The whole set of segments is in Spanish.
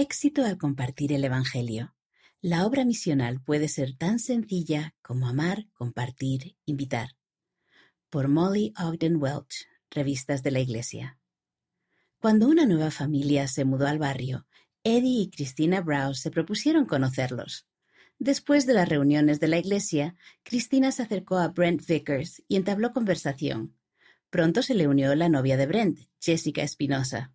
Éxito al compartir el Evangelio. La obra misional puede ser tan sencilla como amar, compartir, invitar. Por Molly Ogden Welch, Revistas de la Iglesia. Cuando una nueva familia se mudó al barrio, Eddie y Christina Browse se propusieron conocerlos. Después de las reuniones de la iglesia, Christina se acercó a Brent Vickers y entabló conversación. Pronto se le unió la novia de Brent, Jessica Espinosa.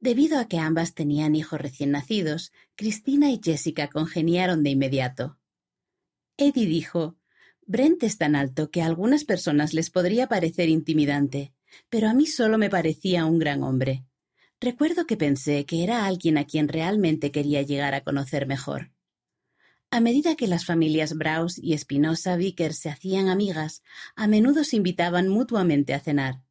Debido a que ambas tenían hijos recién nacidos, Cristina y Jessica congeniaron de inmediato. Eddie dijo, Brent es tan alto que a algunas personas les podría parecer intimidante, pero a mí solo me parecía un gran hombre. Recuerdo que pensé que era alguien a quien realmente quería llegar a conocer mejor. A medida que las familias Browse y Espinosa Vickers se hacían amigas, a menudo se invitaban mutuamente a cenar.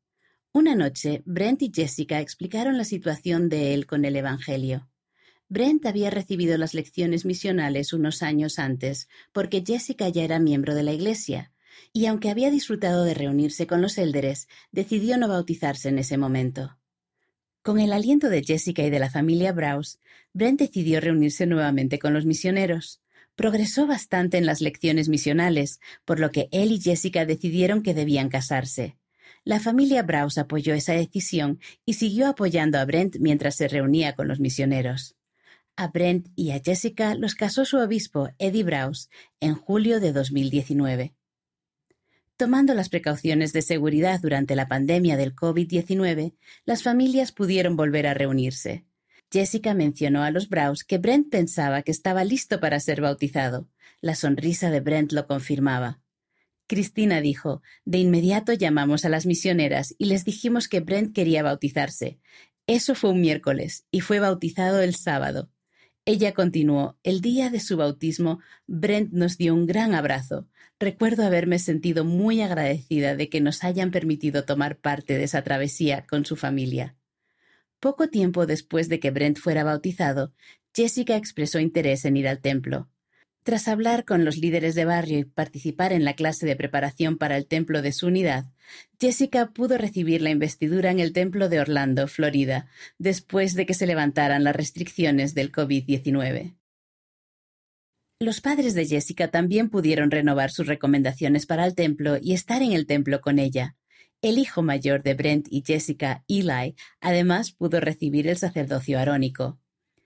Una noche, Brent y Jessica explicaron la situación de él con el Evangelio. Brent había recibido las lecciones misionales unos años antes, porque Jessica ya era miembro de la Iglesia, y aunque había disfrutado de reunirse con los élderes, decidió no bautizarse en ese momento. Con el aliento de Jessica y de la familia Browse, Brent decidió reunirse nuevamente con los misioneros. Progresó bastante en las lecciones misionales, por lo que él y Jessica decidieron que debían casarse. La familia Browse apoyó esa decisión y siguió apoyando a Brent mientras se reunía con los misioneros. A Brent y a Jessica los casó su obispo, Eddie Browse, en julio de 2019. Tomando las precauciones de seguridad durante la pandemia del COVID-19, las familias pudieron volver a reunirse. Jessica mencionó a los Browse que Brent pensaba que estaba listo para ser bautizado. La sonrisa de Brent lo confirmaba. Cristina dijo, de inmediato llamamos a las misioneras y les dijimos que Brent quería bautizarse. Eso fue un miércoles y fue bautizado el sábado. Ella continuó, el día de su bautismo, Brent nos dio un gran abrazo. Recuerdo haberme sentido muy agradecida de que nos hayan permitido tomar parte de esa travesía con su familia. Poco tiempo después de que Brent fuera bautizado, Jessica expresó interés en ir al templo. Tras hablar con los líderes de barrio y participar en la clase de preparación para el templo de su unidad, Jessica pudo recibir la investidura en el templo de Orlando, Florida, después de que se levantaran las restricciones del COVID-19. Los padres de Jessica también pudieron renovar sus recomendaciones para el templo y estar en el templo con ella. El hijo mayor de Brent y Jessica, Eli, además pudo recibir el sacerdocio arónico.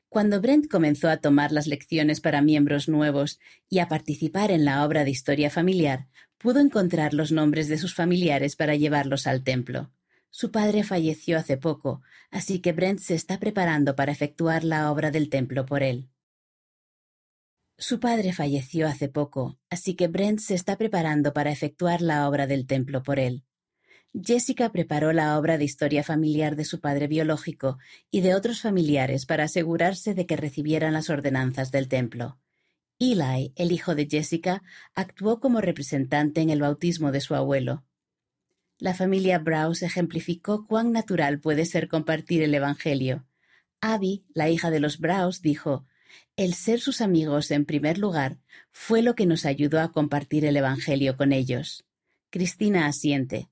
Cuando Brent comenzó a tomar las lecciones para miembros nuevos y a participar en la obra de historia familiar, pudo encontrar los nombres de sus familiares para llevarlos al templo. Su padre falleció hace poco, así que Brent se está preparando para efectuar la obra del templo por él. Su padre falleció hace poco, así que Brent se está preparando para efectuar la obra del templo por él. Jessica preparó la obra de historia familiar de su padre biológico y de otros familiares para asegurarse de que recibieran las ordenanzas del templo. Eli, el hijo de Jessica, actuó como representante en el bautismo de su abuelo. La familia Browse ejemplificó cuán natural puede ser compartir el Evangelio. Abby, la hija de los Browse, dijo, El ser sus amigos en primer lugar fue lo que nos ayudó a compartir el Evangelio con ellos. Cristina asiente.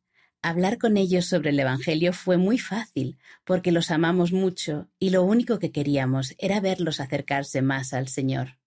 Hablar con ellos sobre el Evangelio fue muy fácil, porque los amamos mucho y lo único que queríamos era verlos acercarse más al Señor.